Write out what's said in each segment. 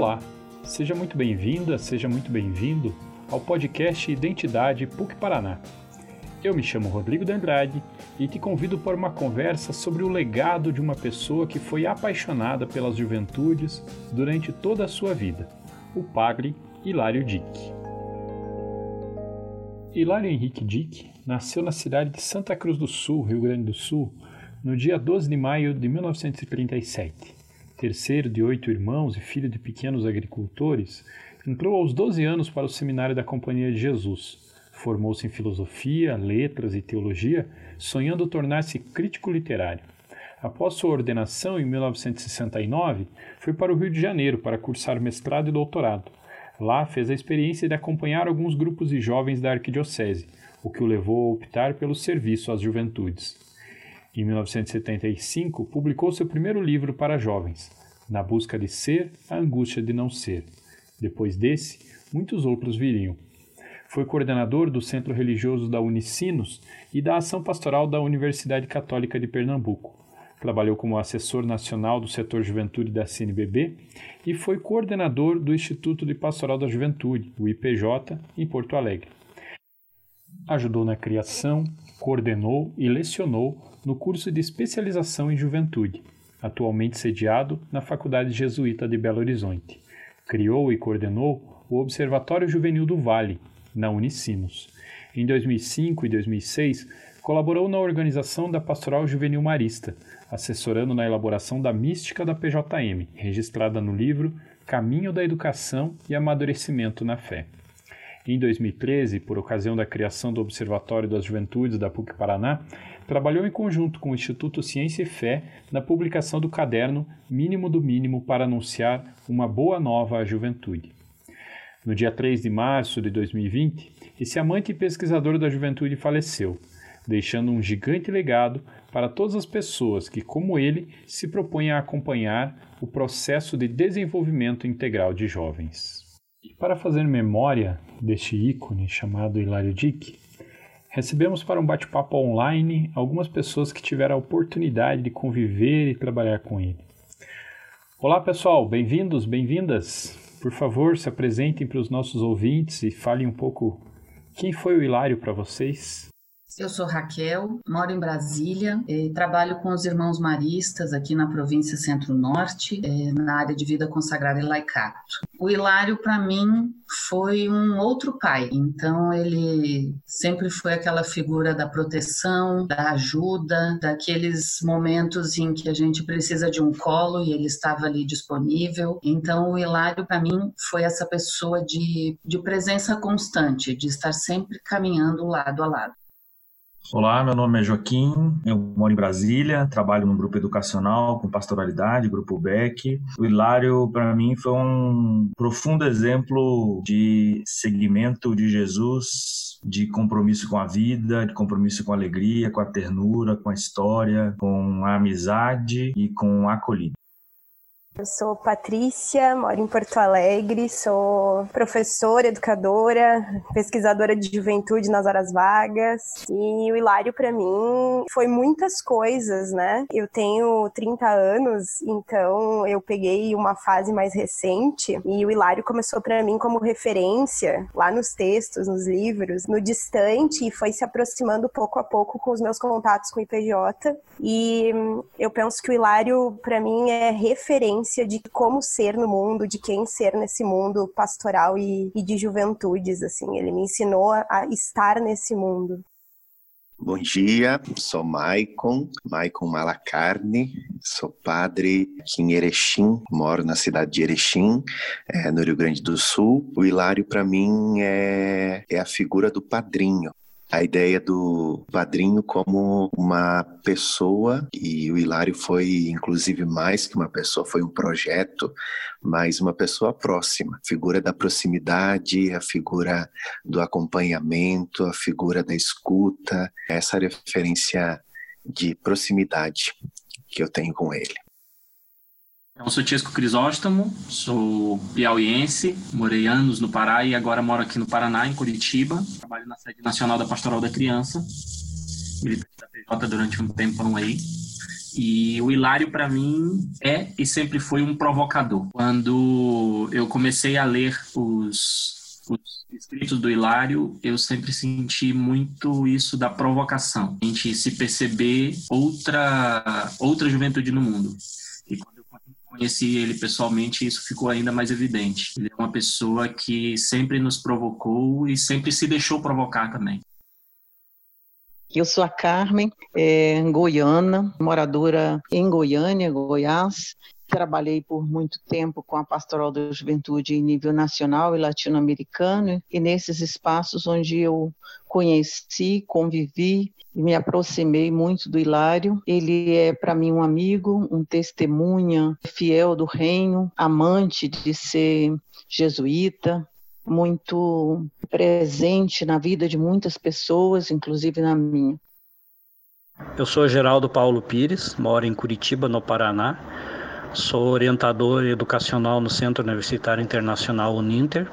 Olá, seja muito bem-vinda, seja muito bem-vindo ao podcast Identidade PUC Paraná. Eu me chamo Rodrigo de Andrade e te convido para uma conversa sobre o legado de uma pessoa que foi apaixonada pelas juventudes durante toda a sua vida, o padre Hilário Dick. Hilário Henrique Dick nasceu na cidade de Santa Cruz do Sul, Rio Grande do Sul, no dia 12 de maio de 1937 terceiro de oito irmãos e filho de pequenos agricultores, entrou aos 12 anos para o seminário da Companhia de Jesus. Formou-se em filosofia, letras e teologia, sonhando tornar-se crítico literário. Após sua ordenação em 1969, foi para o Rio de Janeiro para cursar mestrado e doutorado. Lá fez a experiência de acompanhar alguns grupos de jovens da arquidiocese, o que o levou a optar pelo serviço às juventudes. Em 1975, publicou seu primeiro livro para jovens, Na Busca de Ser, a Angústia de Não Ser. Depois desse, muitos outros viriam. Foi coordenador do Centro Religioso da Unicinos e da Ação Pastoral da Universidade Católica de Pernambuco. Trabalhou como assessor nacional do setor juventude da CNBB e foi coordenador do Instituto de Pastoral da Juventude, o IPJ, em Porto Alegre. Ajudou na criação, coordenou e lecionou no curso de especialização em juventude, atualmente sediado na Faculdade Jesuíta de Belo Horizonte. Criou e coordenou o Observatório Juvenil do Vale, na Unicinos. Em 2005 e 2006, colaborou na organização da Pastoral Juvenil Marista, assessorando na elaboração da mística da PJM, registrada no livro Caminho da Educação e Amadurecimento na Fé. Em 2013, por ocasião da criação do Observatório das Juventudes da PUC Paraná, trabalhou em conjunto com o Instituto Ciência e Fé na publicação do caderno Mínimo do Mínimo para anunciar uma boa nova à juventude. No dia 3 de março de 2020, esse amante e pesquisador da juventude faleceu, deixando um gigante legado para todas as pessoas que, como ele, se propõem a acompanhar o processo de desenvolvimento integral de jovens. E para fazer memória deste ícone chamado Hilário Dick, Recebemos para um bate-papo online algumas pessoas que tiveram a oportunidade de conviver e trabalhar com ele. Olá, pessoal, bem-vindos, bem-vindas. Por favor, se apresentem para os nossos ouvintes e falem um pouco quem foi o Hilário para vocês. Eu sou Raquel, moro em Brasília, trabalho com os irmãos maristas aqui na província Centro-Norte, eh, na área de vida consagrada e laicato. O Hilário, para mim, foi um outro pai, então ele sempre foi aquela figura da proteção, da ajuda, daqueles momentos em que a gente precisa de um colo e ele estava ali disponível. Então, o Hilário, para mim, foi essa pessoa de, de presença constante, de estar sempre caminhando lado a lado. Olá, meu nome é Joaquim, eu moro em Brasília, trabalho num grupo educacional com pastoralidade, grupo Beck. O Hilário, para mim, foi um profundo exemplo de seguimento de Jesus, de compromisso com a vida, de compromisso com a alegria, com a ternura, com a história, com a amizade e com a acolhida. Eu sou Patrícia, moro em Porto Alegre, sou professora, educadora, pesquisadora de juventude nas horas vagas. E o Hilário, para mim, foi muitas coisas, né? Eu tenho 30 anos, então eu peguei uma fase mais recente e o Hilário começou para mim como referência lá nos textos, nos livros, no distante e foi se aproximando pouco a pouco com os meus contatos com o IPJ. E eu penso que o Hilário, para mim, é referência de como ser no mundo, de quem ser nesse mundo pastoral e, e de juventudes, assim. Ele me ensinou a estar nesse mundo. Bom dia, sou Maicon, Maicon Malacarne, sou padre aqui em Erechim, moro na cidade de Erechim, é, no Rio Grande do Sul. O Hilário, para mim, é, é a figura do padrinho a ideia do padrinho como uma pessoa, e o Hilário foi, inclusive, mais que uma pessoa, foi um projeto, mas uma pessoa próxima, figura da proximidade, a figura do acompanhamento, a figura da escuta, essa referência de proximidade que eu tenho com ele. Eu sou Tiesco Crisóstomo, sou piauiense, morei anos no Pará e agora moro aqui no Paraná, em Curitiba. Trabalho na sede nacional da Pastoral da Criança, militante da PJ durante um tempão aí. E o Hilário, para mim, é e sempre foi um provocador. Quando eu comecei a ler os, os escritos do Hilário, eu sempre senti muito isso da provocação. A gente se perceber outra, outra juventude no mundo. E conheci ele pessoalmente, isso ficou ainda mais evidente. Ele é uma pessoa que sempre nos provocou e sempre se deixou provocar também. Eu sou a Carmen, é, goiana, moradora em Goiânia, Goiás. Trabalhei por muito tempo com a Pastoral da Juventude em nível nacional e latino-americano, e nesses espaços onde eu conheci, convivi e me aproximei muito do Hilário. Ele é, para mim, um amigo, um testemunha fiel do reino, amante de ser jesuíta, muito presente na vida de muitas pessoas, inclusive na minha. Eu sou Geraldo Paulo Pires, moro em Curitiba, no Paraná. Sou orientador educacional no Centro Universitário Internacional Uninter.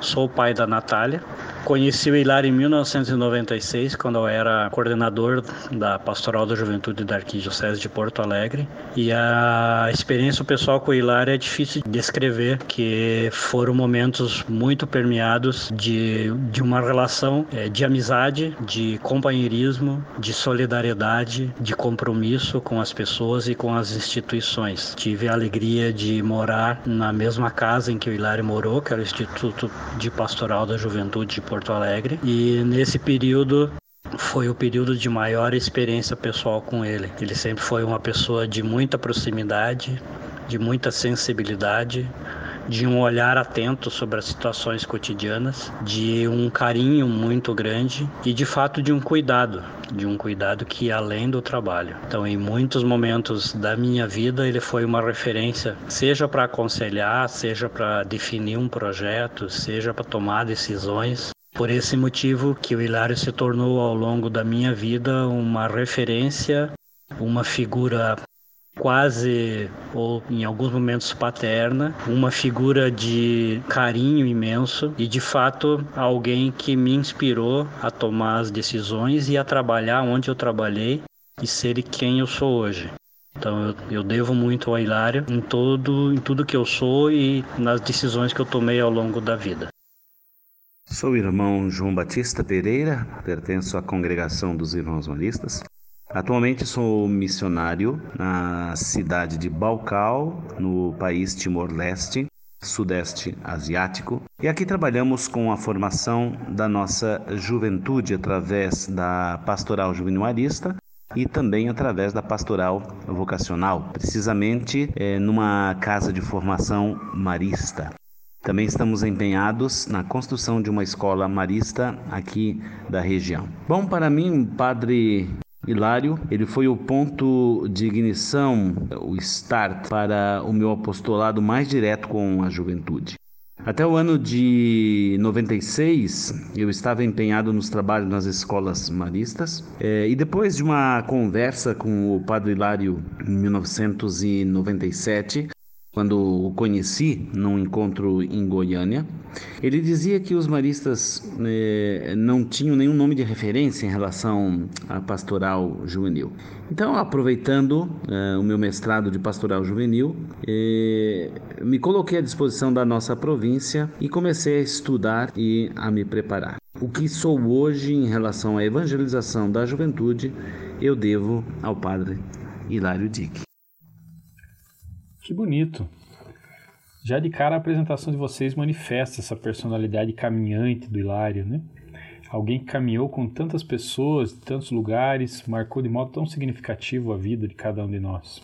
Sou pai da Natália. Conheci o Hilário em 1996, quando eu era coordenador da Pastoral da Juventude da Arquidiocese de Porto Alegre. E a experiência pessoal com o Hilário é difícil de descrever, que foram momentos muito permeados de, de uma relação é, de amizade, de companheirismo, de solidariedade, de compromisso com as pessoas e com as instituições. Tive a alegria de morar na mesma casa em que o Hilário morou, que era o Instituto de Pastoral da Juventude de Porto Alegre e nesse período foi o período de maior experiência pessoal com ele. Ele sempre foi uma pessoa de muita proximidade, de muita sensibilidade, de um olhar atento sobre as situações cotidianas, de um carinho muito grande e de fato de um cuidado, de um cuidado que ia além do trabalho. Então, em muitos momentos da minha vida, ele foi uma referência, seja para aconselhar, seja para definir um projeto, seja para tomar decisões. Por esse motivo que o Hilário se tornou ao longo da minha vida uma referência, uma figura quase ou em alguns momentos paterna, uma figura de carinho imenso e de fato alguém que me inspirou a tomar as decisões e a trabalhar onde eu trabalhei e ser quem eu sou hoje. Então eu, eu devo muito ao Hilário em todo em tudo que eu sou e nas decisões que eu tomei ao longo da vida. Sou o irmão João Batista Pereira, pertenço à congregação dos Irmãos Maristas. Atualmente sou missionário na cidade de Balcal, no país Timor-Leste, sudeste asiático. E aqui trabalhamos com a formação da nossa juventude através da pastoral juvenil marista e também através da pastoral vocacional, precisamente é, numa casa de formação marista. Também estamos empenhados na construção de uma escola marista aqui da região. Bom, para mim, Padre Hilário, ele foi o ponto de ignição, o start para o meu apostolado mais direto com a juventude. Até o ano de 96, eu estava empenhado nos trabalhos nas escolas maristas, é, e depois de uma conversa com o Padre Hilário em 1997, quando o conheci num encontro em Goiânia, ele dizia que os maristas eh, não tinham nenhum nome de referência em relação à pastoral juvenil. Então, aproveitando eh, o meu mestrado de pastoral juvenil, eh, me coloquei à disposição da nossa província e comecei a estudar e a me preparar. O que sou hoje em relação à evangelização da juventude, eu devo ao padre Hilário Dick. Que bonito. Já de cara a apresentação de vocês manifesta essa personalidade caminhante do Hilário, né? Alguém que caminhou com tantas pessoas, de tantos lugares, marcou de modo tão significativo a vida de cada um de nós.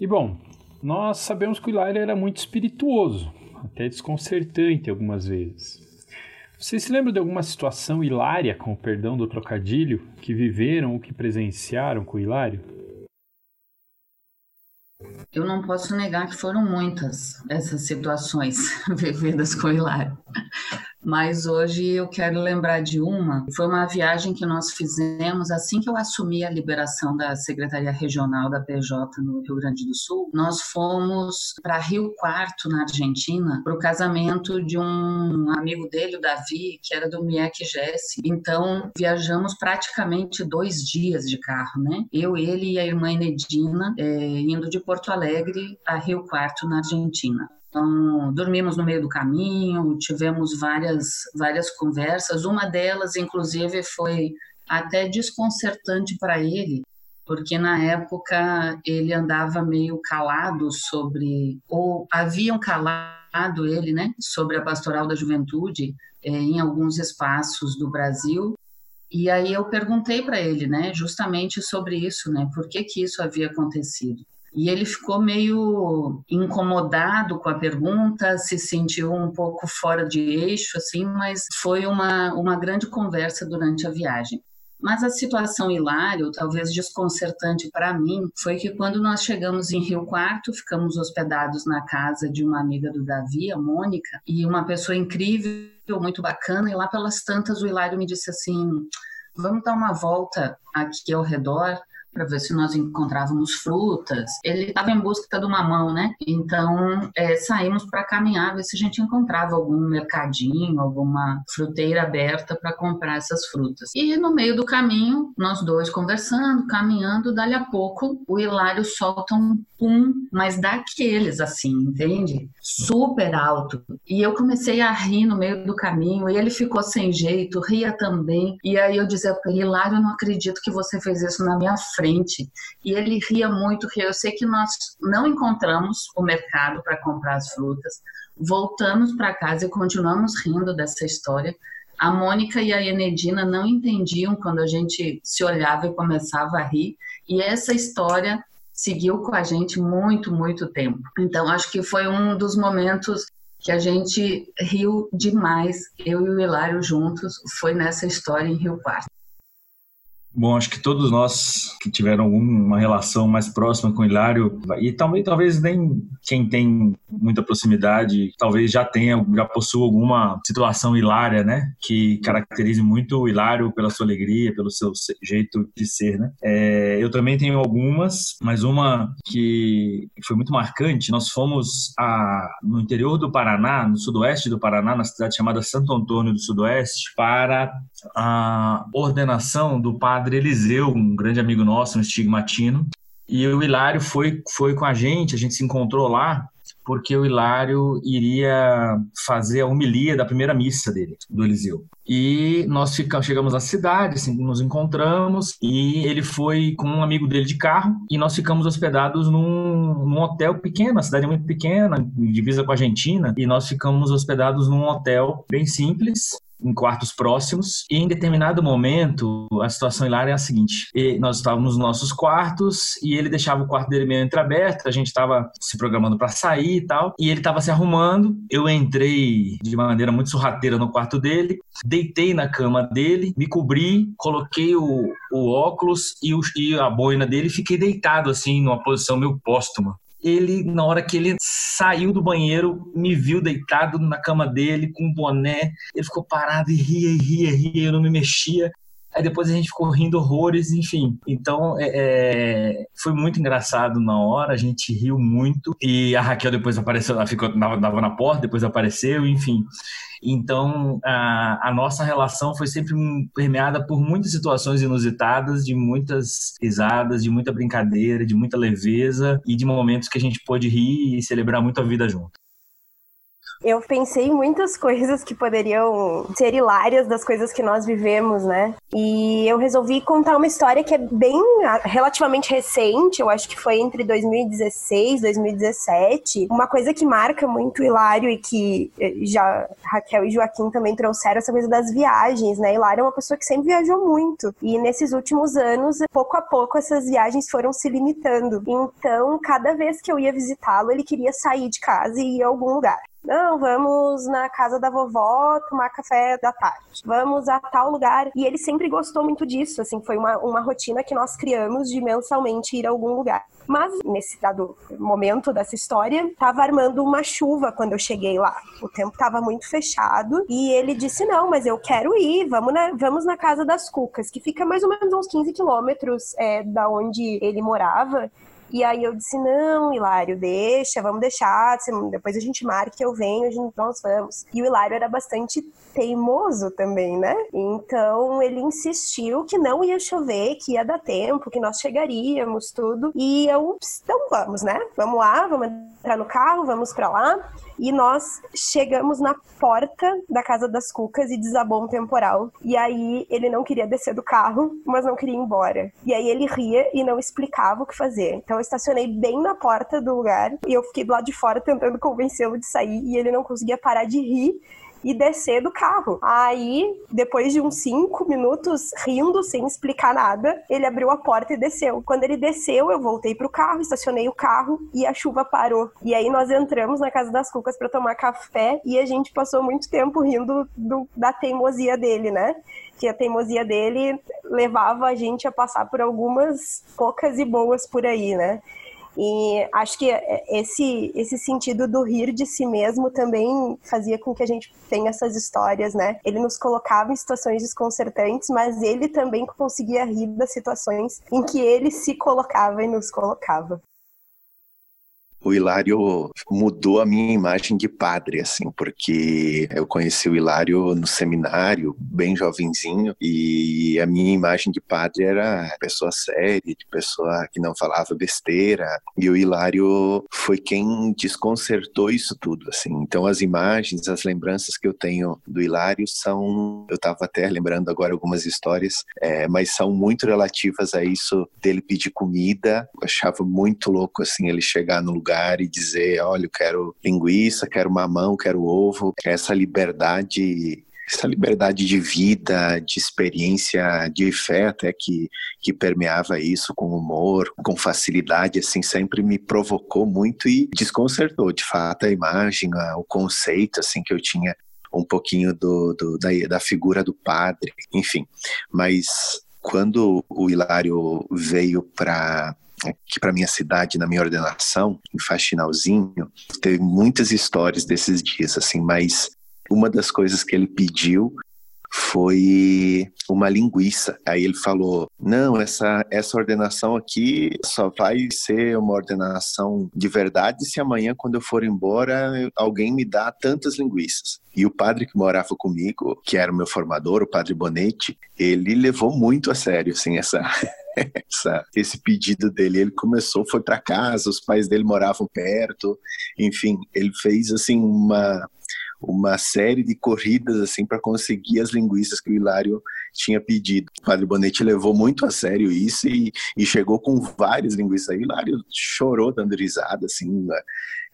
E bom, nós sabemos que o Hilário era muito espirituoso, até desconcertante algumas vezes. Vocês se lembram de alguma situação hilária, com o perdão do trocadilho, que viveram ou que presenciaram com o Hilário? Eu não posso negar que foram muitas essas situações vividas com o Hilário. Mas hoje eu quero lembrar de uma. Foi uma viagem que nós fizemos assim que eu assumi a liberação da Secretaria Regional da PJ no Rio Grande do Sul. Nós fomos para Rio Quarto, na Argentina, para o casamento de um amigo dele, o Davi, que era do Miek Jesse. Então, viajamos praticamente dois dias de carro, né? Eu, ele e a irmã Enedina, é, indo de Porto Alegre a Rio Quarto, na Argentina. Então, dormimos no meio do caminho, tivemos várias, várias conversas. Uma delas, inclusive, foi até desconcertante para ele, porque na época ele andava meio calado sobre, ou haviam calado ele, né, sobre a pastoral da juventude é, em alguns espaços do Brasil. E aí eu perguntei para ele, né, justamente sobre isso, né, por que que isso havia acontecido. E ele ficou meio incomodado com a pergunta, se sentiu um pouco fora de eixo, assim, mas foi uma, uma grande conversa durante a viagem. Mas a situação hilária, talvez desconcertante para mim, foi que quando nós chegamos em Rio Quarto, ficamos hospedados na casa de uma amiga do Davi, a Mônica, e uma pessoa incrível, muito bacana, e lá pelas tantas o Hilário me disse assim: vamos dar uma volta aqui ao redor para ver se nós encontrávamos frutas. Ele estava em busca do mamão, né? Então é, saímos para caminhar, ver se a gente encontrava algum mercadinho, alguma fruteira aberta para comprar essas frutas. E no meio do caminho, nós dois conversando, caminhando, dali a pouco o Hilário solta um pum, mas daqueles assim, entende? Super alto. E eu comecei a rir no meio do caminho e ele ficou sem jeito, ria também. E aí eu dizia Hilário, eu não acredito que você fez isso na minha frente frente e ele ria muito, ria. Eu sei que nós não encontramos o mercado para comprar as frutas, voltamos para casa e continuamos rindo dessa história. A Mônica e a Enedina não entendiam quando a gente se olhava e começava a rir, e essa história seguiu com a gente muito, muito tempo. Então, acho que foi um dos momentos que a gente riu demais, eu e o Hilário juntos, foi nessa história em Rio Quarto. Bom, acho que todos nós que tiveram alguma relação mais próxima com o Hilário, e também talvez nem quem tem muita proximidade, talvez já tenha, já possua alguma situação hilária, né? Que caracterize muito o Hilário pela sua alegria, pelo seu jeito de ser, né? É, eu também tenho algumas, mas uma que foi muito marcante, nós fomos a, no interior do Paraná, no sudoeste do Paraná, na cidade chamada Santo Antônio do Sudoeste, para a ordenação do padre padre Eliseu, um grande amigo nosso, um estigmatino. E o Hilário foi, foi com a gente, a gente se encontrou lá, porque o Hilário iria fazer a homilia da primeira missa dele, do Eliseu. E nós ficamos, chegamos à cidade, assim, nos encontramos, e ele foi com um amigo dele de carro, e nós ficamos hospedados num, num hotel pequeno, a cidade é muito pequena, divisa com a Argentina, e nós ficamos hospedados num hotel bem simples, em quartos próximos. E em determinado momento, a situação hilária é a seguinte: nós estávamos nos nossos quartos e ele deixava o quarto dele meio entreaberto, a gente estava se programando para sair e tal, e ele estava se arrumando. Eu entrei de maneira muito sorrateira no quarto dele, deitei na cama dele, me cobri, coloquei o, o óculos e, o, e a boina dele e fiquei deitado assim, numa posição meio póstuma ele, na hora que ele saiu do banheiro, me viu deitado na cama dele, com um boné. Ele ficou parado e ria, e ria, e ria, eu não me mexia. Aí depois a gente ficou rindo horrores, enfim. Então é, é foi muito engraçado na hora, a gente riu muito. E a Raquel depois apareceu, ela ficou, dava na porta, depois apareceu, enfim. Então, a, a, nossa relação foi sempre permeada por muitas situações inusitadas, de muitas risadas, de muita brincadeira, de muita leveza e de momentos que a gente pôde rir e celebrar muito a vida junto. Eu pensei em muitas coisas que poderiam ser hilárias das coisas que nós vivemos, né? E eu resolvi contar uma história que é bem relativamente recente, eu acho que foi entre 2016 e 2017. Uma coisa que marca muito Hilário e que eh, já Raquel e Joaquim também trouxeram essa coisa das viagens, né? Hilário é uma pessoa que sempre viajou muito. E nesses últimos anos, pouco a pouco, essas viagens foram se limitando. Então, cada vez que eu ia visitá-lo, ele queria sair de casa e ir a algum lugar. Não, vamos na casa da vovó tomar café da tarde. Vamos a tal lugar. E ele sempre gostou muito disso, assim, foi uma, uma rotina que nós criamos de mensalmente ir a algum lugar. Mas nesse dado momento dessa história, estava armando uma chuva quando eu cheguei lá. O tempo estava muito fechado e ele disse: Não, mas eu quero ir, vamos na, vamos na Casa das Cucas, que fica mais ou menos uns 15 quilômetros é, da onde ele morava. E aí eu disse, não, Hilário, deixa, vamos deixar, depois a gente marca, eu venho, a gente, nós vamos. E o Hilário era bastante teimoso também, né? Então ele insistiu que não ia chover, que ia dar tempo, que nós chegaríamos, tudo. E eu, então vamos, né? Vamos lá, vamos entrar no carro, vamos para lá. E nós chegamos na porta da casa das Cucas e desabou um temporal. E aí ele não queria descer do carro, mas não queria ir embora. E aí ele ria e não explicava o que fazer. Então eu estacionei bem na porta do lugar e eu fiquei do lado de fora tentando convencê-lo de sair e ele não conseguia parar de rir e descer do carro. Aí, depois de uns cinco minutos rindo, sem explicar nada, ele abriu a porta e desceu. Quando ele desceu, eu voltei pro carro, estacionei o carro e a chuva parou. E aí nós entramos na casa das Cucas para tomar café e a gente passou muito tempo rindo do, da teimosia dele, né? que a teimosia dele levava a gente a passar por algumas poucas e boas por aí, né? E acho que esse, esse sentido do rir de si mesmo também fazia com que a gente tenha essas histórias, né? Ele nos colocava em situações desconcertantes, mas ele também conseguia rir das situações em que ele se colocava e nos colocava o Hilário mudou a minha imagem de padre, assim, porque eu conheci o Hilário no seminário, bem jovenzinho, e a minha imagem de padre era pessoa séria, de pessoa que não falava besteira, e o Hilário foi quem desconcertou isso tudo, assim. Então as imagens, as lembranças que eu tenho do Hilário são, eu estava até lembrando agora algumas histórias, é, mas são muito relativas a isso dele pedir comida, eu achava muito louco, assim, ele chegar no lugar lugar e dizer, olha, eu quero linguiça, quero mamão, quero ovo. Essa liberdade essa liberdade de vida, de experiência, de fé até que, que permeava isso com humor, com facilidade, assim, sempre me provocou muito e desconcertou, de fato, a imagem, o conceito, assim, que eu tinha um pouquinho do, do da, da figura do padre, enfim. Mas quando o Hilário veio para aqui para minha cidade na minha ordenação, em Faxinalzinho, teve muitas histórias desses dias, assim, mas uma das coisas que ele pediu foi uma linguiça. Aí ele falou: "Não, essa essa ordenação aqui só vai ser uma ordenação de verdade se amanhã quando eu for embora alguém me dá tantas linguiças". E o padre que morava comigo, que era o meu formador, o padre Bonetti, ele levou muito a sério assim essa essa, esse pedido dele. Ele começou, foi para casa, os pais dele moravam perto, enfim, ele fez assim uma uma série de corridas assim para conseguir as linguiças que o Hilário tinha pedido. O Padre Bonetti levou muito a sério isso e, e chegou com várias linguiças. O Hilário chorou dando risada, assim,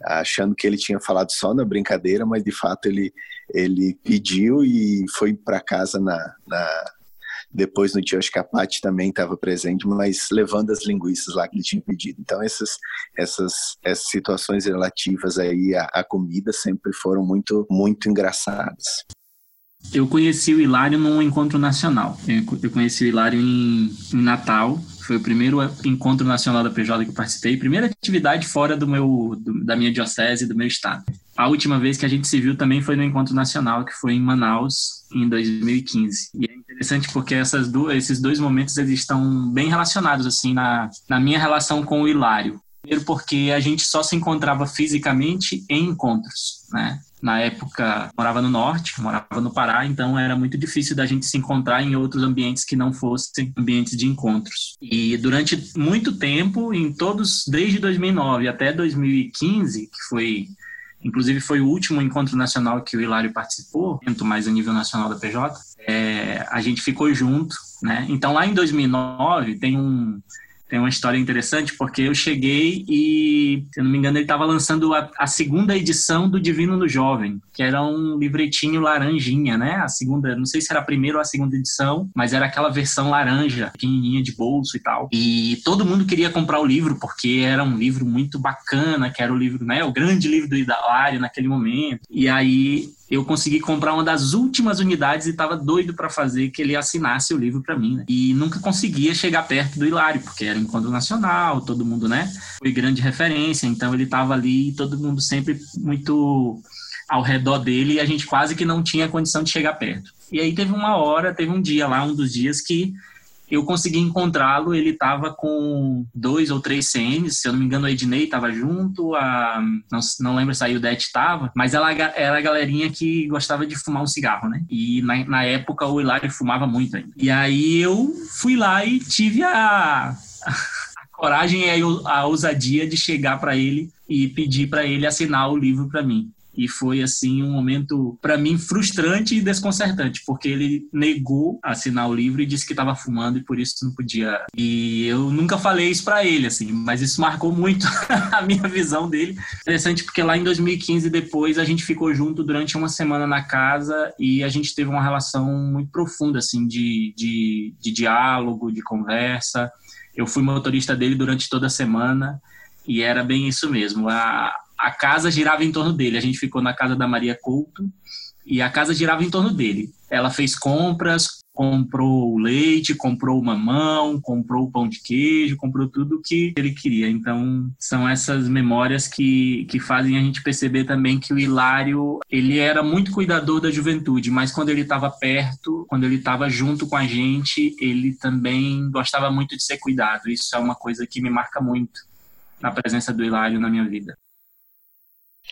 achando que ele tinha falado só na brincadeira, mas de fato ele, ele pediu e foi para casa na, na depois no dia, acho que a também estava presente, mas levando as linguiças lá que ele tinha pedido. Então, essas, essas, essas situações relativas aí à, à comida sempre foram muito, muito engraçadas. Eu conheci o Hilário num encontro nacional. Eu conheci o Hilário em, em Natal. Foi o primeiro encontro nacional da PJ que eu participei, primeira atividade fora do meu, do, da minha diocese, do meu estado. A última vez que a gente se viu também foi no encontro nacional, que foi em Manaus, em 2015. E é interessante porque essas duas, esses dois momentos eles estão bem relacionados assim na, na minha relação com o Hilário. Primeiro porque a gente só se encontrava fisicamente em encontros, né? Na época, morava no norte, morava no Pará, então era muito difícil da gente se encontrar em outros ambientes que não fossem ambientes de encontros. E durante muito tempo, em todos, desde 2009 até 2015, que foi inclusive foi o último encontro nacional que o Hilário participou, mais a nível nacional da PJ, é, a gente ficou junto, né? Então lá em 2009 tem um tem uma história interessante, porque eu cheguei e, se eu não me engano, ele estava lançando a, a, segunda edição do Divino no Jovem, que era um livretinho laranjinha, né? A segunda, não sei se era a primeira ou a segunda edição, mas era aquela versão laranja, pequenininha de bolso e tal. E todo mundo queria comprar o livro, porque era um livro muito bacana, que era o livro, né? O grande livro do Hilário naquele momento. E aí eu consegui comprar uma das últimas unidades e estava doido para fazer que ele assinasse o livro para mim, né? E nunca conseguia chegar perto do Hilário, porque era encontro nacional, todo mundo, né? Foi grande referência, então ele estava ali, todo mundo sempre muito ao redor dele e a gente quase que não tinha condição de chegar perto. E aí teve uma hora, teve um dia lá, um dos dias que eu consegui encontrá-lo, ele estava com dois ou três CNs, se eu não me engano, a Ednei estava junto, a, não, não lembro se a Ildete estava, mas ela era a galerinha que gostava de fumar um cigarro, né? E na, na época o Hilário fumava muito ainda. E aí eu fui lá e tive a, a coragem e a ousadia de chegar para ele e pedir para ele assinar o livro para mim e foi assim um momento para mim frustrante e desconcertante porque ele negou assinar o livro e disse que estava fumando e por isso não podia. E eu nunca falei isso para ele assim mas isso marcou muito a minha visão dele. Interessante porque lá em 2015 depois a gente ficou junto durante uma semana na casa e a gente teve uma relação muito profunda assim de, de, de diálogo de conversa. Eu fui motorista dele durante toda a semana e era bem isso mesmo. A, a casa girava em torno dele. A gente ficou na casa da Maria Couto e a casa girava em torno dele. Ela fez compras, comprou leite, comprou mamão, comprou pão de queijo, comprou tudo que ele queria. Então, são essas memórias que, que fazem a gente perceber também que o Hilário, ele era muito cuidador da juventude, mas quando ele estava perto, quando ele estava junto com a gente, ele também gostava muito de ser cuidado. Isso é uma coisa que me marca muito na presença do Hilário na minha vida.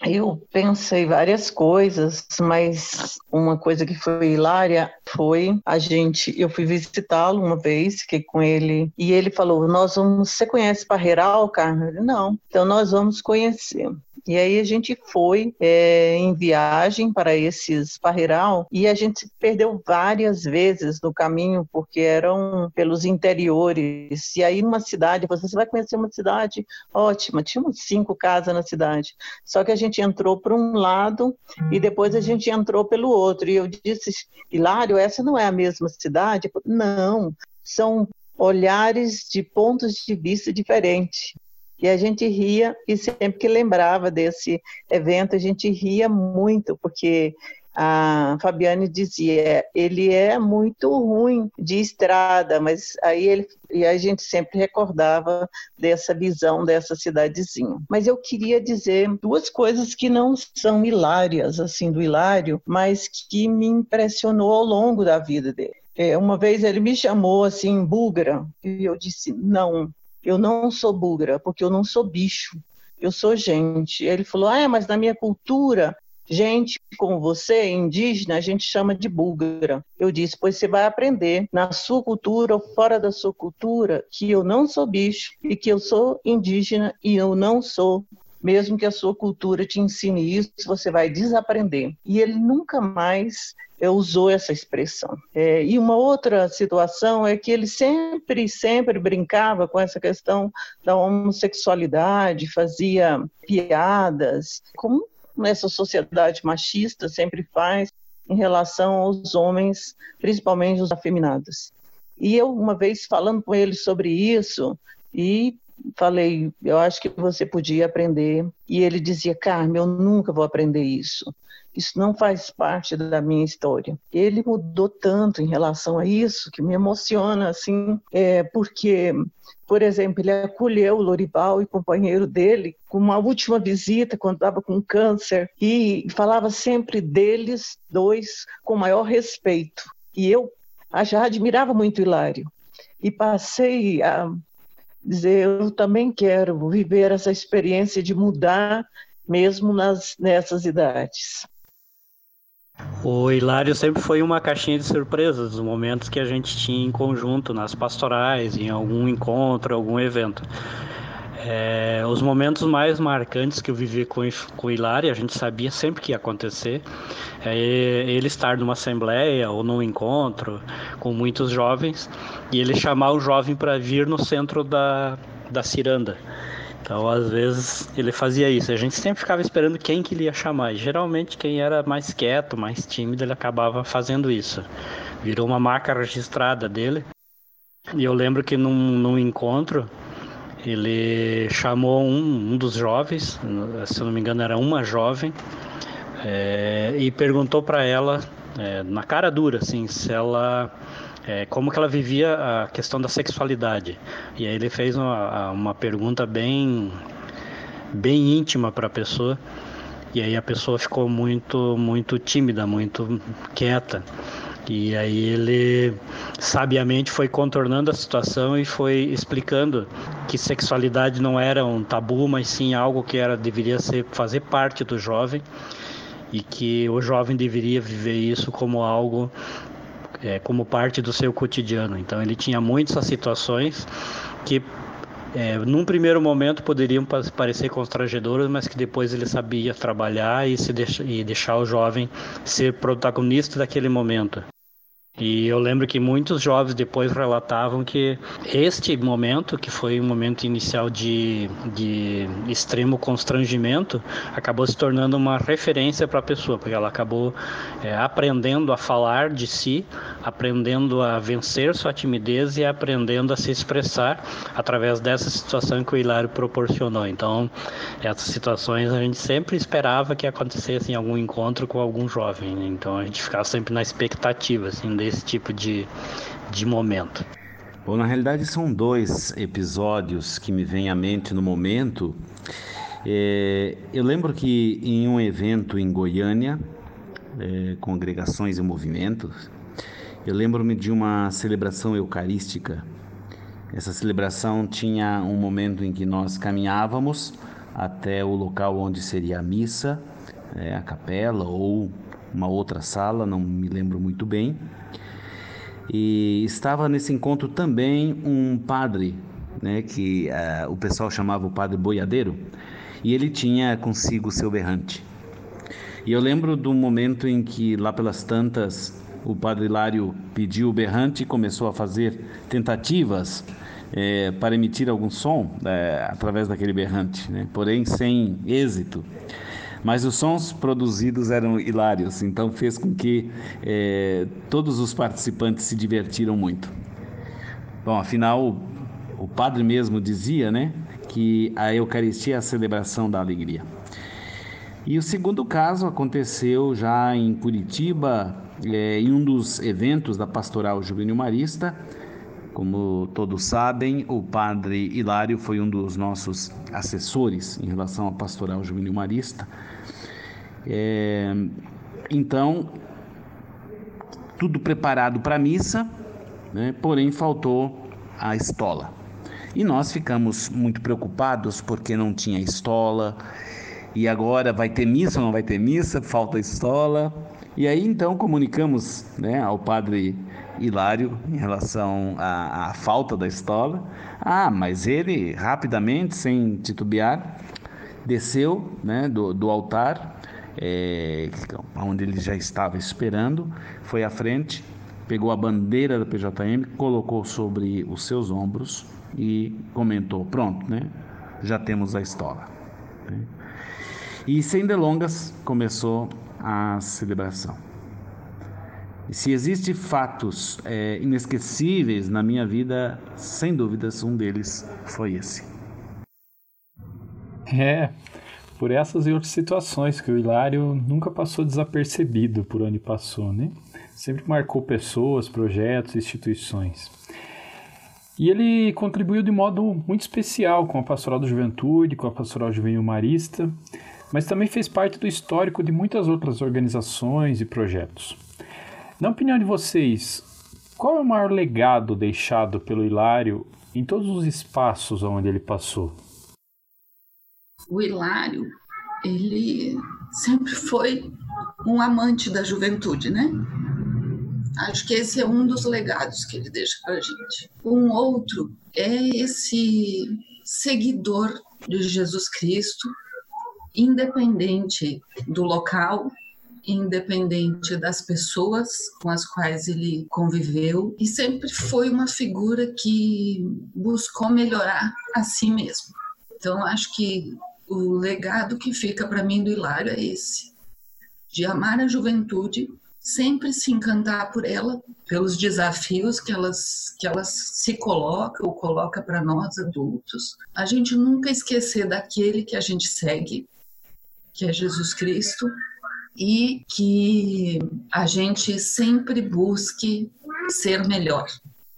Eu pensei várias coisas, mas uma coisa que foi hilária foi a gente. Eu fui visitá-lo uma vez, fiquei com ele, e ele falou: Nós vamos. Você conhece Parreiral, Carmen? Não. Então nós vamos conhecer. E aí a gente foi é, em viagem para esses Parreiral e a gente perdeu várias vezes no caminho porque eram pelos interiores. E aí numa cidade, você vai conhecer uma cidade ótima, tinha uns cinco casas na cidade. Só que a gente entrou por um lado e depois a gente entrou pelo outro. E eu disse, Hilário, essa não é a mesma cidade? Não, são olhares de pontos de vista diferentes. E a gente ria, e sempre que lembrava desse evento, a gente ria muito, porque a Fabiane dizia, ele é muito ruim de estrada, mas aí ele e a gente sempre recordava dessa visão dessa cidadezinha. Mas eu queria dizer duas coisas que não são hilárias assim do Hilário, mas que me impressionou ao longo da vida dele. É, uma vez ele me chamou assim, búlgara, e eu disse: não, eu não sou búlgara, porque eu não sou bicho, eu sou gente. Ele falou: Ah, mas na minha cultura, gente como você, indígena, a gente chama de búlgara. Eu disse: Pois você vai aprender na sua cultura ou fora da sua cultura que eu não sou bicho e que eu sou indígena e eu não sou mesmo que a sua cultura te ensine isso, você vai desaprender. E ele nunca mais usou essa expressão. É, e uma outra situação é que ele sempre, sempre brincava com essa questão da homossexualidade, fazia piadas, como essa sociedade machista sempre faz em relação aos homens, principalmente os afeminados. E eu, uma vez falando com ele sobre isso, e falei, eu acho que você podia aprender. E ele dizia, Carmen, eu nunca vou aprender isso. Isso não faz parte da minha história. Ele mudou tanto em relação a isso que me emociona, assim, é, porque, por exemplo, ele acolheu o Lorival e companheiro dele com uma última visita quando estava com câncer e falava sempre deles dois com maior respeito. E eu já admirava muito Hilário e passei a dizer, eu também quero viver essa experiência de mudar mesmo nas, nessas idades. O Hilário sempre foi uma caixinha de surpresas, os momentos que a gente tinha em conjunto, nas pastorais, em algum encontro, algum evento. É, os momentos mais marcantes que eu vivi com, com o Hilário, a gente sabia sempre que ia acontecer, é ele estar numa assembleia ou num encontro com muitos jovens e ele chamar o jovem para vir no centro da, da ciranda. Então, às vezes, ele fazia isso. A gente sempre ficava esperando quem que ele ia chamar. E, geralmente, quem era mais quieto, mais tímido, ele acabava fazendo isso. Virou uma marca registrada dele. E eu lembro que num, num encontro, ele chamou um, um, dos jovens, se não me engano era uma jovem, é, e perguntou para ela, é, na cara dura, assim, se ela é, como que ela vivia a questão da sexualidade. E aí ele fez uma, uma pergunta bem, bem íntima para a pessoa. E aí a pessoa ficou muito, muito tímida, muito quieta. E aí ele sabiamente foi contornando a situação e foi explicando que sexualidade não era um tabu, mas sim algo que era deveria ser fazer parte do jovem e que o jovem deveria viver isso como algo é, como parte do seu cotidiano. Então ele tinha muitas situações que é, num primeiro momento poderiam parecer constrangedoras, mas que depois ele sabia trabalhar e, se e deixar o jovem ser protagonista daquele momento. E eu lembro que muitos jovens depois relatavam que este momento, que foi um momento inicial de, de extremo constrangimento, acabou se tornando uma referência para a pessoa, porque ela acabou é, aprendendo a falar de si, aprendendo a vencer sua timidez e aprendendo a se expressar através dessa situação que o Hilário proporcionou. Então, essas situações a gente sempre esperava que acontecesse em algum encontro com algum jovem. Né? Então, a gente ficava sempre na expectativa, assim, esse tipo de, de momento? Bom, na realidade são dois episódios que me vêm à mente no momento. É, eu lembro que em um evento em Goiânia, é, congregações e movimentos, eu lembro-me de uma celebração eucarística. Essa celebração tinha um momento em que nós caminhávamos até o local onde seria a missa, é, a capela ou uma outra sala, não me lembro muito bem. E estava nesse encontro também um padre, né, que uh, o pessoal chamava o padre boiadeiro, e ele tinha consigo o seu berrante. E eu lembro do momento em que, lá pelas tantas, o padre Hilário pediu o berrante e começou a fazer tentativas é, para emitir algum som é, através daquele berrante, né? porém sem êxito. Mas os sons produzidos eram hilários, então fez com que é, todos os participantes se divertiram muito. Bom, afinal, o padre mesmo dizia, né, que a Eucaristia é a celebração da alegria. E o segundo caso aconteceu já em Curitiba, é, em um dos eventos da Pastoral Juvenil Marista, como todos sabem, o padre Hilário foi um dos nossos assessores em relação à pastoral juvenil marista. É, então, tudo preparado para a missa, né, porém faltou a estola. E nós ficamos muito preocupados porque não tinha estola. E agora vai ter missa ou não vai ter missa? Falta estola. E aí então comunicamos né, ao padre Hilário em relação à, à falta da estola. Ah, mas ele rapidamente, sem titubear, desceu né, do, do altar, é, onde ele já estava esperando, foi à frente, pegou a bandeira da PJM, colocou sobre os seus ombros e comentou: Pronto, né? Já temos a estola. E sem delongas começou a celebração. Se existem fatos é, inesquecíveis na minha vida, sem dúvidas, um deles foi esse. É, por essas e outras situações que o Hilário nunca passou desapercebido por onde passou, né? Sempre marcou pessoas, projetos, instituições. E ele contribuiu de modo muito especial com a Pastoral da Juventude, com a Pastoral Juvenil Marista, mas também fez parte do histórico de muitas outras organizações e projetos. Na opinião de vocês, qual é o maior legado deixado pelo Hilário em todos os espaços onde ele passou? O Hilário, ele sempre foi um amante da juventude, né? Acho que esse é um dos legados que ele deixa para a gente. Um outro é esse seguidor de Jesus Cristo, independente do local, independente das pessoas com as quais ele conviveu, e sempre foi uma figura que buscou melhorar a si mesmo. Então, acho que o legado que fica para mim do Hilário é esse: de amar a juventude, sempre se encantar por ela, pelos desafios que elas, que elas se colocam ou coloca para nós adultos. A gente nunca esquecer daquele que a gente segue, que é Jesus Cristo, e que a gente sempre busque ser melhor.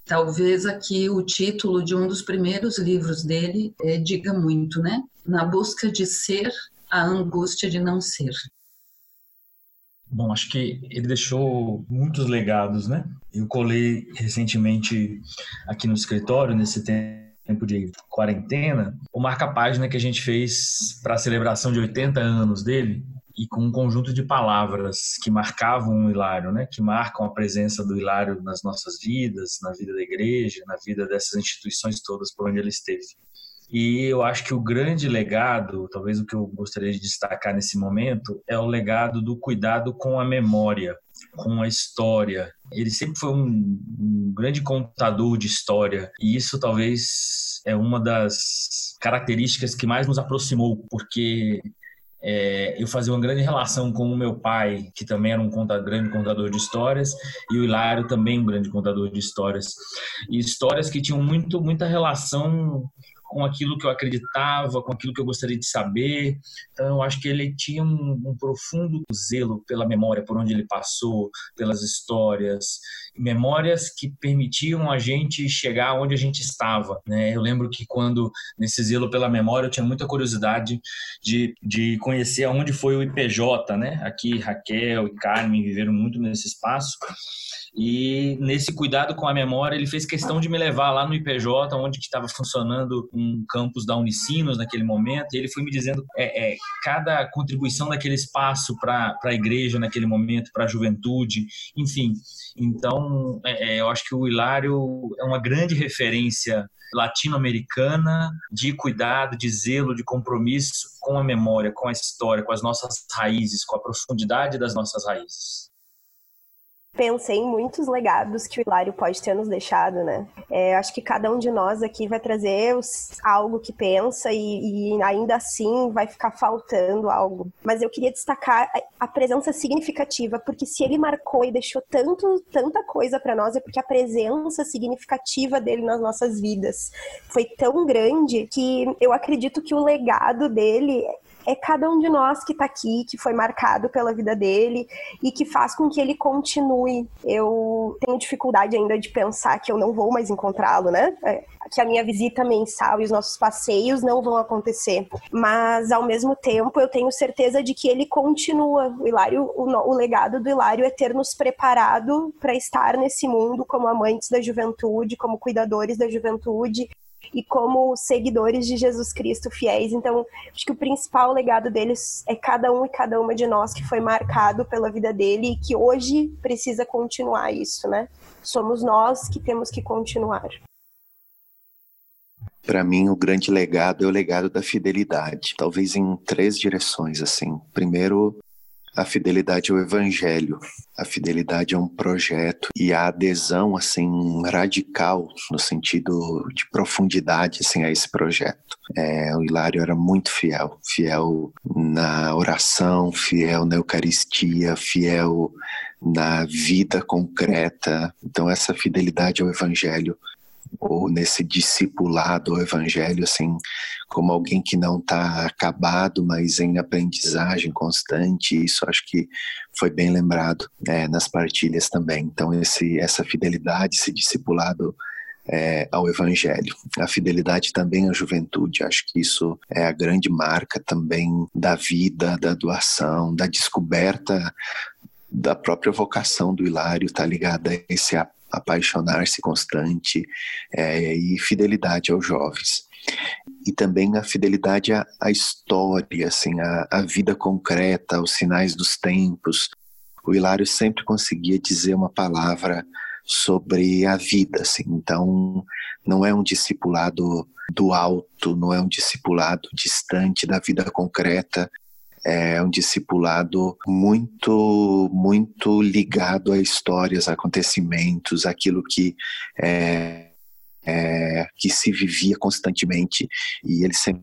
Talvez aqui o título de um dos primeiros livros dele é, diga muito, né? Na busca de ser, a angústia de não ser. Bom, acho que ele deixou muitos legados, né? Eu colei recentemente aqui no escritório, nesse tempo de quarentena, o marca-página que a gente fez para a celebração de 80 anos dele, e com um conjunto de palavras que marcavam o Hilário, né? que marcam a presença do Hilário nas nossas vidas, na vida da igreja, na vida dessas instituições todas por onde ele esteve. E eu acho que o grande legado, talvez o que eu gostaria de destacar nesse momento, é o legado do cuidado com a memória, com a história. Ele sempre foi um, um grande contador de história, e isso talvez é uma das características que mais nos aproximou, porque é, eu fazia uma grande relação com o meu pai, que também era um grande contador de histórias, e o Hilário também um grande contador de histórias. E histórias que tinham muito, muita relação com aquilo que eu acreditava, com aquilo que eu gostaria de saber. Então, eu acho que ele tinha um, um profundo zelo pela memória, por onde ele passou, pelas histórias, memórias que permitiam a gente chegar onde a gente estava. Né? Eu lembro que quando, nesse zelo pela memória, eu tinha muita curiosidade de, de conhecer aonde foi o IPJ. Né? Aqui, Raquel e Carmen viveram muito nesse espaço. E nesse cuidado com a memória, ele fez questão de me levar lá no IPJ, onde estava funcionando campus da Unicinos naquele momento. E ele foi me dizendo é, é cada contribuição daquele espaço para a igreja naquele momento, para a juventude, enfim. Então, é, é, eu acho que o Hilário é uma grande referência latino-americana de cuidado, de zelo, de compromisso com a memória, com a história, com as nossas raízes, com a profundidade das nossas raízes pensei em muitos legados que o Hilário pode ter nos deixado, né? É, acho que cada um de nós aqui vai trazer os, algo que pensa e, e, ainda assim vai ficar faltando algo. Mas eu queria destacar a, a presença significativa, porque se ele marcou e deixou tanto, tanta coisa para nós, é porque a presença significativa dele nas nossas vidas foi tão grande que eu acredito que o legado dele é cada um de nós que está aqui, que foi marcado pela vida dele e que faz com que ele continue. Eu tenho dificuldade ainda de pensar que eu não vou mais encontrá-lo, né? É, que a minha visita mensal e os nossos passeios não vão acontecer. Mas, ao mesmo tempo, eu tenho certeza de que ele continua. O Hilário, o, o legado do Hilário é ter nos preparado para estar nesse mundo como amantes da juventude, como cuidadores da juventude, e como seguidores de Jesus Cristo fiéis. Então, acho que o principal legado deles é cada um e cada uma de nós que foi marcado pela vida dele e que hoje precisa continuar isso, né? Somos nós que temos que continuar. Para mim, o grande legado é o legado da fidelidade, talvez em três direções assim. Primeiro, a fidelidade ao evangelho, a fidelidade a um projeto e a adesão assim radical no sentido de profundidade assim a esse projeto. É, o Hilário era muito fiel, fiel na oração, fiel na Eucaristia, fiel na vida concreta. Então essa fidelidade ao evangelho ou nesse discipulado ao evangelho, assim, como alguém que não está acabado, mas em aprendizagem constante. Isso acho que foi bem lembrado né, nas partilhas também. Então, esse, essa fidelidade, esse discipulado é, ao Evangelho. A fidelidade também à juventude, acho que isso é a grande marca também da vida, da doação, da descoberta da própria vocação do Hilário, está ligada a esse apaixonar-se constante é, e fidelidade aos jovens. E também a fidelidade à, à história, assim, à, à vida concreta, aos sinais dos tempos. O Hilário sempre conseguia dizer uma palavra sobre a vida, assim. Então, não é um discipulado do alto, não é um discipulado distante da vida concreta, é um discipulado muito, muito ligado a histórias, acontecimentos, aquilo que é, é, que se vivia constantemente e ele sempre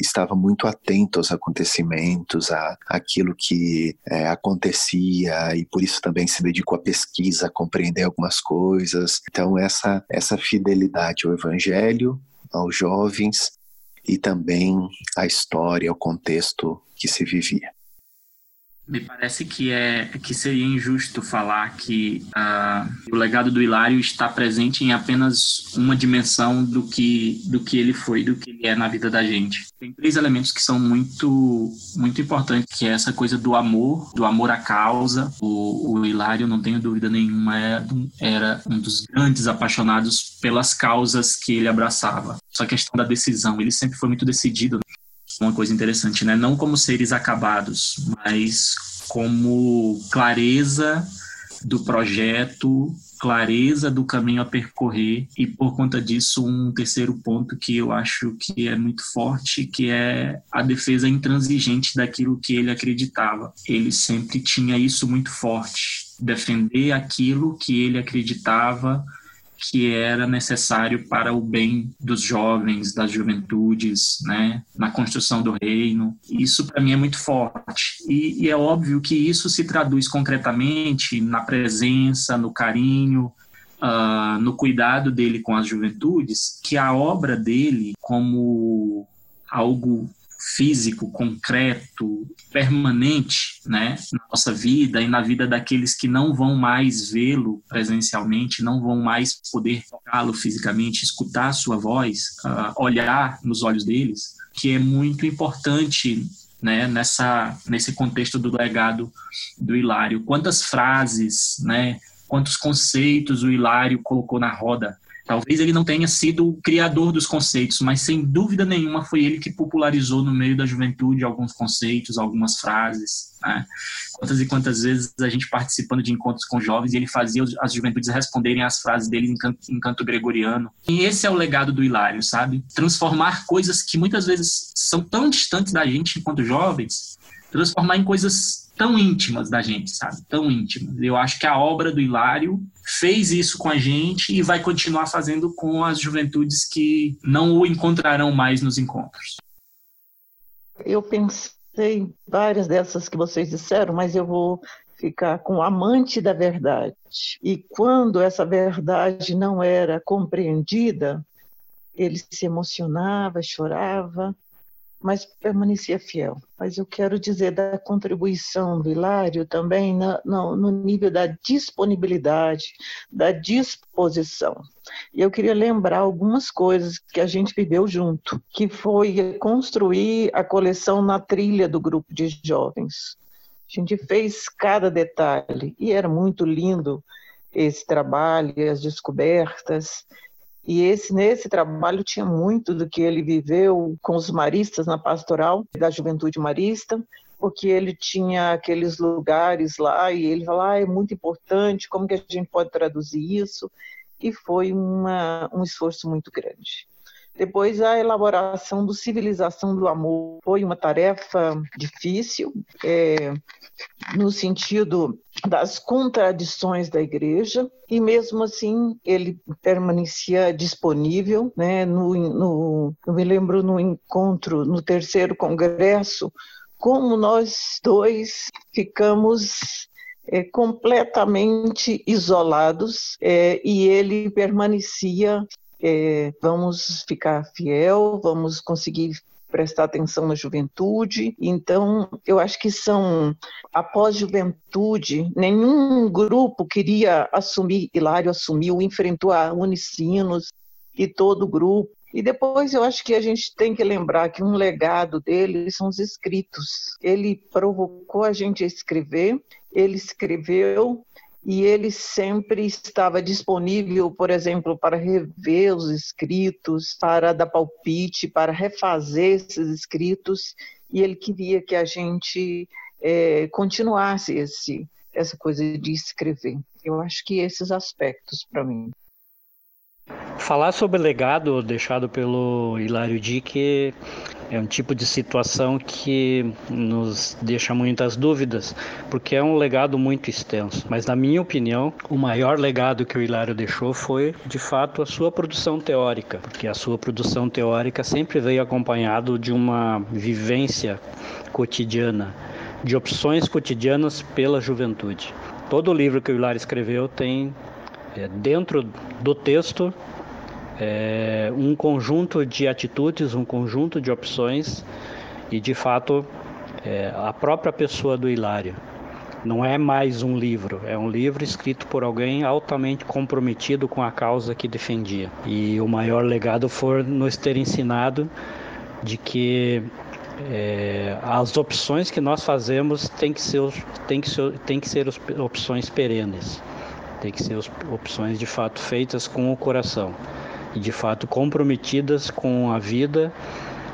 estava muito atento aos acontecimentos, a aquilo que é, acontecia e por isso também se dedicou à pesquisa, a compreender algumas coisas. Então essa essa fidelidade ao Evangelho, aos jovens e também à história, ao contexto que se vivia. Me parece que é que seria injusto falar que uh, o legado do Hilário está presente em apenas uma dimensão do que do que ele foi, do que ele é na vida da gente. Tem três elementos que são muito muito importantes, que é essa coisa do amor, do amor à causa. O, o Hilário, não tenho dúvida nenhuma, era, é era um dos grandes apaixonados pelas causas que ele abraçava. Só a questão da decisão, ele sempre foi muito decidido. Uma coisa interessante, né? Não como seres acabados, mas como clareza do projeto, clareza do caminho a percorrer e por conta disso um terceiro ponto que eu acho que é muito forte, que é a defesa intransigente daquilo que ele acreditava. Ele sempre tinha isso muito forte, defender aquilo que ele acreditava que era necessário para o bem dos jovens, das juventudes, né, na construção do reino. Isso para mim é muito forte. E, e, é óbvio que isso se traduz concretamente na presença, no carinho, uh, no cuidado dele com as juventudes, que a obra dele, como algo físico, concreto, permanente, né, na nossa vida e na vida daqueles que não vão mais vê-lo presencialmente, não vão mais poder tocá-lo fisicamente, escutar a sua voz, uh, olhar nos olhos deles, que é muito importante né, nessa, nesse contexto do legado do Hilário. Quantas frases, né, quantos conceitos o Hilário colocou na roda Talvez ele não tenha sido o criador dos conceitos, mas sem dúvida nenhuma foi ele que popularizou no meio da juventude alguns conceitos, algumas frases. Né? Quantas e quantas vezes a gente participando de encontros com jovens e ele fazia as juventudes responderem às frases dele em canto, em canto gregoriano. E esse é o legado do Hilário, sabe? Transformar coisas que muitas vezes são tão distantes da gente enquanto jovens, transformar em coisas tão íntimas da gente, sabe? Tão íntimas. Eu acho que a obra do Hilário fez isso com a gente e vai continuar fazendo com as juventudes que não o encontrarão mais nos encontros. Eu pensei várias dessas que vocês disseram, mas eu vou ficar com o amante da verdade. E quando essa verdade não era compreendida, ele se emocionava, chorava, mas permanecia fiel. Mas eu quero dizer da contribuição do Hilário também no, no nível da disponibilidade, da disposição. E eu queria lembrar algumas coisas que a gente viveu junto, que foi construir a coleção na trilha do grupo de jovens. A gente fez cada detalhe e era muito lindo esse trabalho, as descobertas. E esse, nesse trabalho tinha muito do que ele viveu com os maristas na pastoral da juventude marista, porque ele tinha aqueles lugares lá e ele falou, ah, é muito importante, como que a gente pode traduzir isso? E foi uma, um esforço muito grande. Depois, a elaboração do Civilização do Amor foi uma tarefa difícil, é, no sentido das contradições da igreja, e mesmo assim ele permanecia disponível. Né? No, no, eu me lembro no encontro, no terceiro congresso, como nós dois ficamos é, completamente isolados é, e ele permanecia é, vamos ficar fiel, vamos conseguir prestar atenção na juventude. Então, eu acho que são, após juventude, nenhum grupo queria assumir, Hilário assumiu, enfrentou a Unicinos e todo o grupo. E depois eu acho que a gente tem que lembrar que um legado dele são os escritos. Ele provocou a gente a escrever, ele escreveu e ele sempre estava disponível, por exemplo, para rever os escritos, para dar palpite, para refazer esses escritos, e ele queria que a gente é, continuasse esse, essa coisa de escrever. Eu acho que esses aspectos para mim. Falar sobre o legado deixado pelo Hilário Dick é um tipo de situação que nos deixa muitas dúvidas, porque é um legado muito extenso. Mas, na minha opinião, o maior legado que o Hilário deixou foi, de fato, a sua produção teórica, porque a sua produção teórica sempre veio acompanhado de uma vivência cotidiana, de opções cotidianas pela juventude. Todo livro que o Hilário escreveu tem é, dentro do texto é, um conjunto de atitudes, um conjunto de opções e, de fato, é, a própria pessoa do Hilário. Não é mais um livro, é um livro escrito por alguém altamente comprometido com a causa que defendia. E o maior legado foi nos ter ensinado de que é, as opções que nós fazemos têm que ser, têm que ser, têm que ser opções perenes, têm que ser opções de fato feitas com o coração e de fato comprometidas com a vida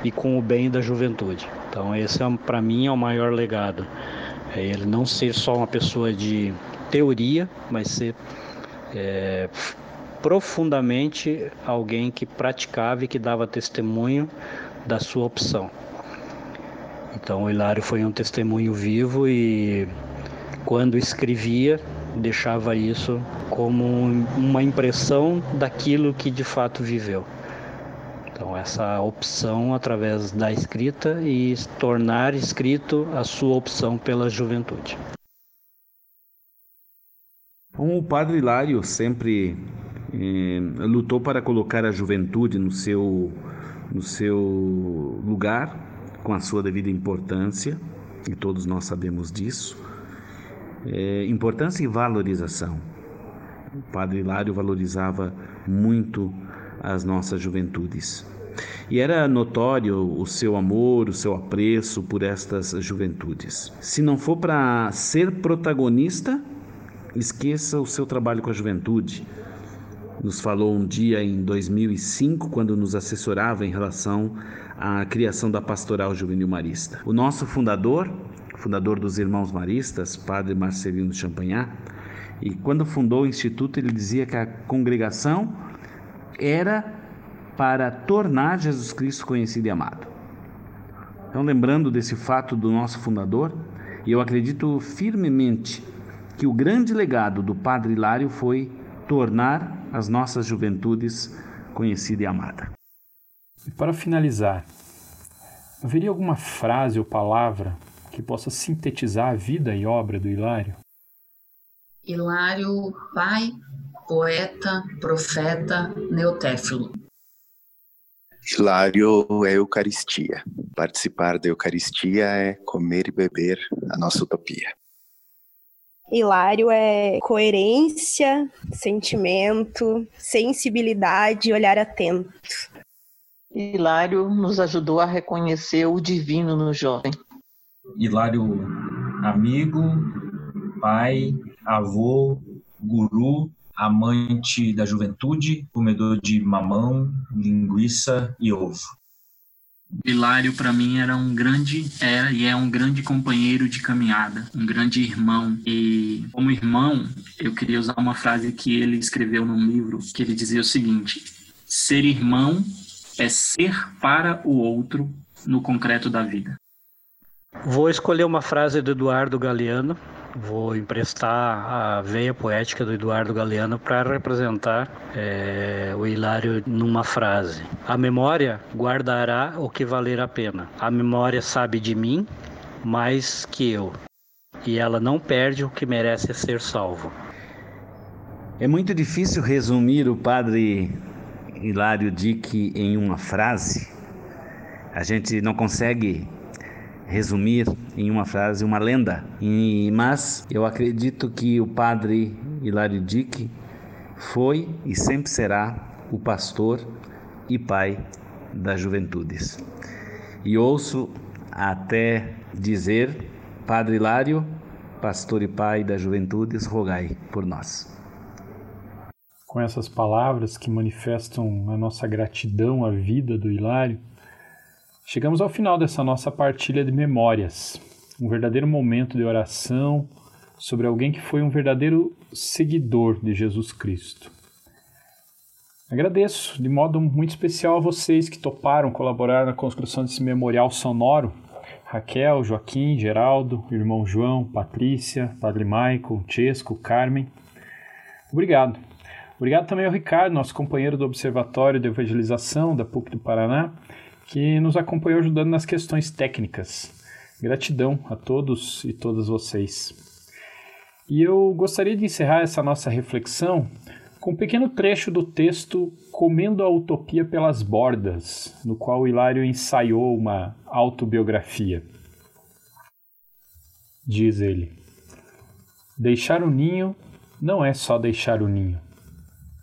e com o bem da juventude. Então esse é, para mim é o maior legado. É ele não ser só uma pessoa de teoria, mas ser é, profundamente alguém que praticava e que dava testemunho da sua opção. Então o Hilário foi um testemunho vivo e quando escrevia deixava isso como uma impressão daquilo que de fato viveu. Então, essa opção através da escrita e tornar escrito a sua opção pela juventude. O padre Hilário sempre eh, lutou para colocar a juventude no seu, no seu lugar, com a sua devida importância, e todos nós sabemos disso é, importância e valorização. O padre Hilário valorizava muito as nossas juventudes. E era notório o seu amor, o seu apreço por estas juventudes. Se não for para ser protagonista, esqueça o seu trabalho com a juventude. Nos falou um dia em 2005, quando nos assessorava em relação à criação da Pastoral Juvenil Marista. O nosso fundador, fundador dos Irmãos Maristas, padre Marcelino Champagnat, e quando fundou o instituto, ele dizia que a congregação era para tornar Jesus Cristo conhecido e amado. Então, lembrando desse fato do nosso fundador, eu acredito firmemente que o grande legado do Padre Hilário foi tornar as nossas juventudes conhecida e amada. E para finalizar, haveria alguma frase ou palavra que possa sintetizar a vida e obra do Hilário? Hilário, pai, poeta, profeta, neotéfilo. Hilário é Eucaristia. Participar da Eucaristia é comer e beber a nossa utopia. Hilário é coerência, sentimento, sensibilidade, olhar atento. Hilário nos ajudou a reconhecer o divino no jovem. Hilário amigo, pai, avô, guru, amante da juventude, comedor de mamão, linguiça e ovo. Hilário para mim era um grande era e é um grande companheiro de caminhada, um grande irmão e como irmão eu queria usar uma frase que ele escreveu num livro que ele dizia o seguinte: ser irmão é ser para o outro no concreto da vida. Vou escolher uma frase do Eduardo Galeano. Vou emprestar a veia poética do Eduardo Galeano para representar é, o Hilário numa frase. A memória guardará o que valer a pena. A memória sabe de mim mais que eu. E ela não perde o que merece ser salvo. É muito difícil resumir o padre Hilário Dick em uma frase. A gente não consegue resumir em uma frase uma lenda, e, mas eu acredito que o padre Hilário Dick foi e sempre será o pastor e pai das juventudes. E ouço até dizer, Padre Hilário, pastor e pai das juventudes, rogai por nós. Com essas palavras que manifestam a nossa gratidão à vida do Hilário, Chegamos ao final dessa nossa partilha de memórias, um verdadeiro momento de oração, sobre alguém que foi um verdadeiro seguidor de Jesus Cristo. Agradeço de modo muito especial a vocês que toparam colaborar na construção desse memorial sonoro. Raquel, Joaquim, Geraldo, irmão João, Patrícia, Padre Michael, Chesco, Carmen. Obrigado. Obrigado também ao Ricardo, nosso companheiro do Observatório de Evangelização da PUC do Paraná, que nos acompanhou ajudando nas questões técnicas. Gratidão a todos e todas vocês. E eu gostaria de encerrar essa nossa reflexão com um pequeno trecho do texto Comendo a Utopia pelas Bordas, no qual Hilário ensaiou uma autobiografia. Diz ele: Deixar o ninho não é só deixar o ninho.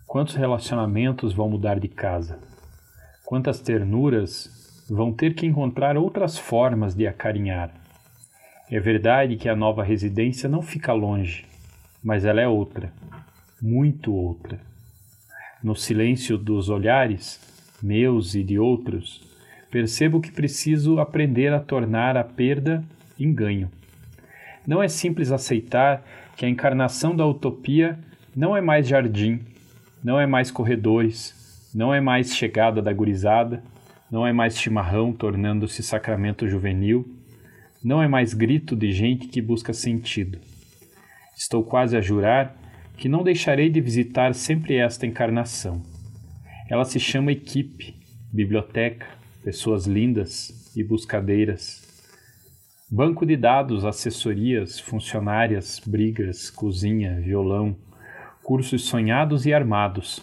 Quantos relacionamentos vão mudar de casa? Quantas ternuras vão ter que encontrar outras formas de acarinhar? É verdade que a nova residência não fica longe, mas ela é outra muito outra. No silêncio dos olhares, meus e de outros, percebo que preciso aprender a tornar a perda em ganho. Não é simples aceitar que a encarnação da utopia não é mais jardim, não é mais corredores, não é mais chegada da gurizada, não é mais chimarrão tornando-se sacramento juvenil, não é mais grito de gente que busca sentido. Estou quase a jurar que não deixarei de visitar sempre esta encarnação. Ela se chama equipe, biblioteca, pessoas lindas e buscadeiras. Banco de dados, assessorias, funcionárias, brigas, cozinha, violão, cursos sonhados e armados,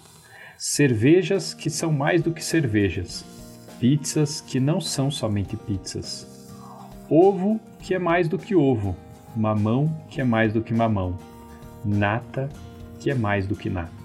cervejas que são mais do que cervejas, pizzas que não são somente pizzas, ovo que é mais do que ovo, mamão que é mais do que mamão. Nata, que é mais do que nata.